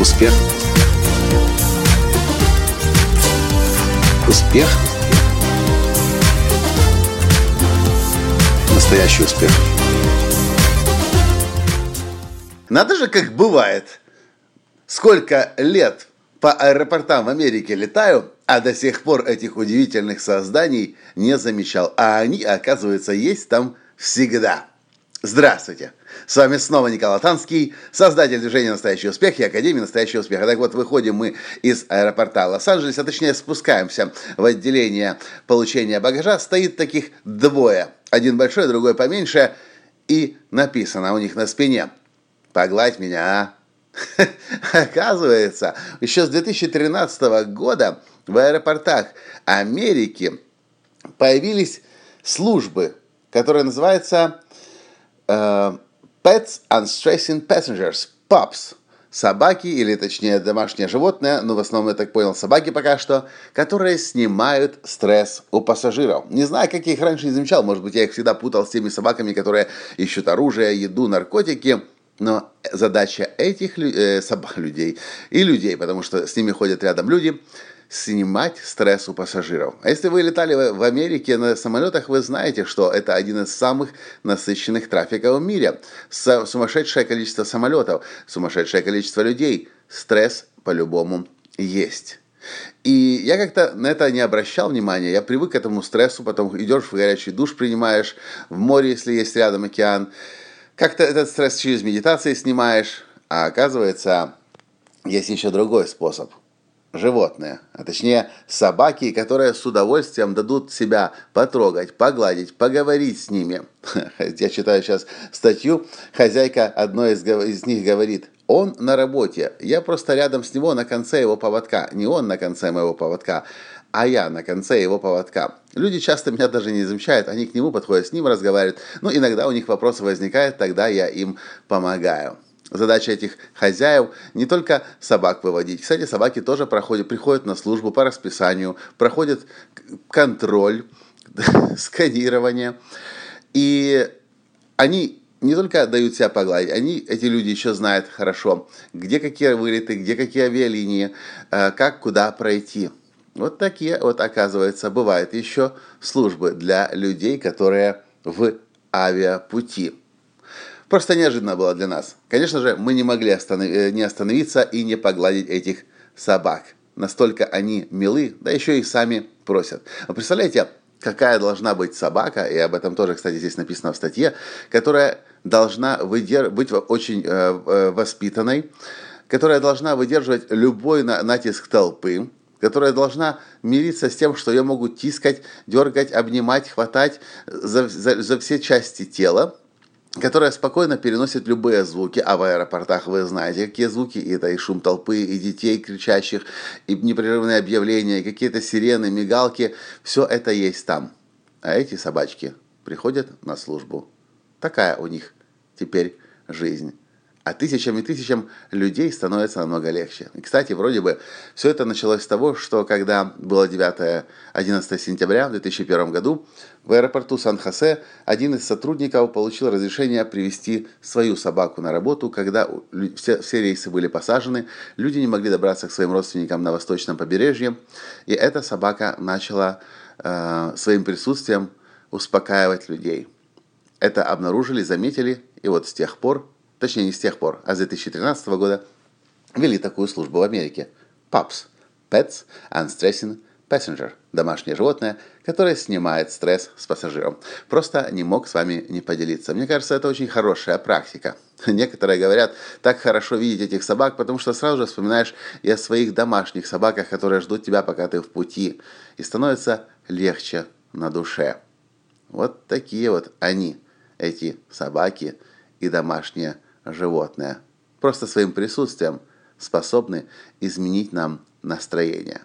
Успех. Успех. Настоящий успех. Надо же, как бывает. Сколько лет по аэропортам в Америке летаю, а до сих пор этих удивительных созданий не замечал. А они, оказывается, есть там всегда. Здравствуйте! С вами снова Николай Танский, создатель движения «Настоящий успех» и Академии «Настоящего успеха». Так вот, выходим мы из аэропорта Лос-Анджелес, а точнее спускаемся в отделение получения багажа. Стоит таких двое. Один большой, другой поменьше. И написано у них на спине «Погладь меня, а!» Оказывается, еще с 2013 года в аэропортах Америки появились службы, которые называются э, Pets Unstressing Passengers, PUPS. Собаки, или точнее домашнее животное, но в основном, я так понял, собаки пока что, которые снимают стресс у пассажиров. Не знаю, как я их раньше не замечал, может быть, я их всегда путал с теми собаками, которые ищут оружие, еду, наркотики, но задача этих э, собак, людей и людей, потому что с ними ходят рядом люди, снимать стресс у пассажиров. А если вы летали в Америке на самолетах, вы знаете, что это один из самых насыщенных трафиков в мире. Сумасшедшее количество самолетов, сумасшедшее количество людей. Стресс по-любому есть. И я как-то на это не обращал внимания, я привык к этому стрессу, потом идешь в горячий душ, принимаешь, в море, если есть рядом океан, как-то этот стресс через медитации снимаешь, а оказывается, есть еще другой способ – животные, а точнее собаки, которые с удовольствием дадут себя потрогать, погладить, поговорить с ними. Я читаю сейчас статью, хозяйка одной из, из них говорит, он на работе, я просто рядом с него на конце его поводка, не он на конце моего поводка, а я на конце его поводка. Люди часто меня даже не замечают, они к нему подходят, с ним разговаривают, ну иногда у них вопросы возникают, тогда я им помогаю. Задача этих хозяев не только собак выводить. Кстати, собаки тоже проходят, приходят на службу по расписанию, проходят контроль, сканирование. И они не только дают себя погладить, они, эти люди еще знают хорошо, где какие вылеты, где какие авиалинии, э, как куда пройти. Вот такие вот, оказывается, бывают еще службы для людей, которые в авиапути. Просто неожиданно было для нас. Конечно же, мы не могли останов... Э, не остановиться и не погладить этих собак. Настолько они милы, да еще и сами просят. Вы представляете, какая должна быть собака, и об этом тоже, кстати, здесь написано в статье, которая должна выдер... быть очень э, э, воспитанной, которая должна выдерживать любой натиск толпы, которая должна мириться с тем, что ее могут тискать, дергать, обнимать, хватать за, за, за все части тела, которая спокойно переносит любые звуки, а в аэропортах вы знаете, какие звуки, это и шум толпы, и детей кричащих, и непрерывные объявления, какие-то сирены, мигалки, все это есть там. А эти собачки приходят на службу. Такая у них теперь жизнь а тысячам и тысячам людей становится намного легче. И, кстати, вроде бы все это началось с того, что когда было 9-11 сентября в 2001 году, в аэропорту Сан-Хосе один из сотрудников получил разрешение привести свою собаку на работу, когда все, все рейсы были посажены, люди не могли добраться к своим родственникам на восточном побережье, и эта собака начала э, своим присутствием успокаивать людей. Это обнаружили, заметили, и вот с тех пор точнее не с тех пор, а с 2013 года, ввели такую службу в Америке. PUPS – Pets Unstressing Passenger – домашнее животное, которое снимает стресс с пассажиром. Просто не мог с вами не поделиться. Мне кажется, это очень хорошая практика. Некоторые говорят, так хорошо видеть этих собак, потому что сразу же вспоминаешь и о своих домашних собаках, которые ждут тебя, пока ты в пути. И становится легче на душе. Вот такие вот они, эти собаки и домашние животное. Просто своим присутствием способны изменить нам настроение.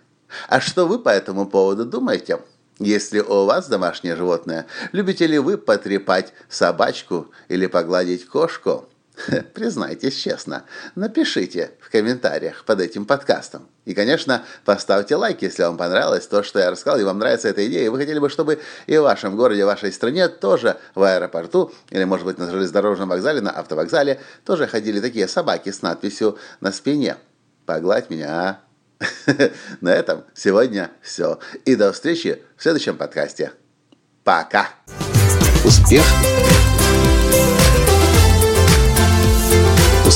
А что вы по этому поводу думаете? Если у вас домашнее животное, любите ли вы потрепать собачку или погладить кошку? Признайтесь честно, напишите в комментариях под этим подкастом. И, конечно, поставьте лайк, если вам понравилось то, что я рассказал, и вам нравится эта идея, и вы хотели бы, чтобы и в вашем городе, в вашей стране тоже в аэропорту, или, может быть, на железнодорожном вокзале, на автовокзале, тоже ходили такие собаки с надписью на спине. Погладь меня, а? На этом сегодня все. И до встречи в следующем подкасте. Пока. Успех.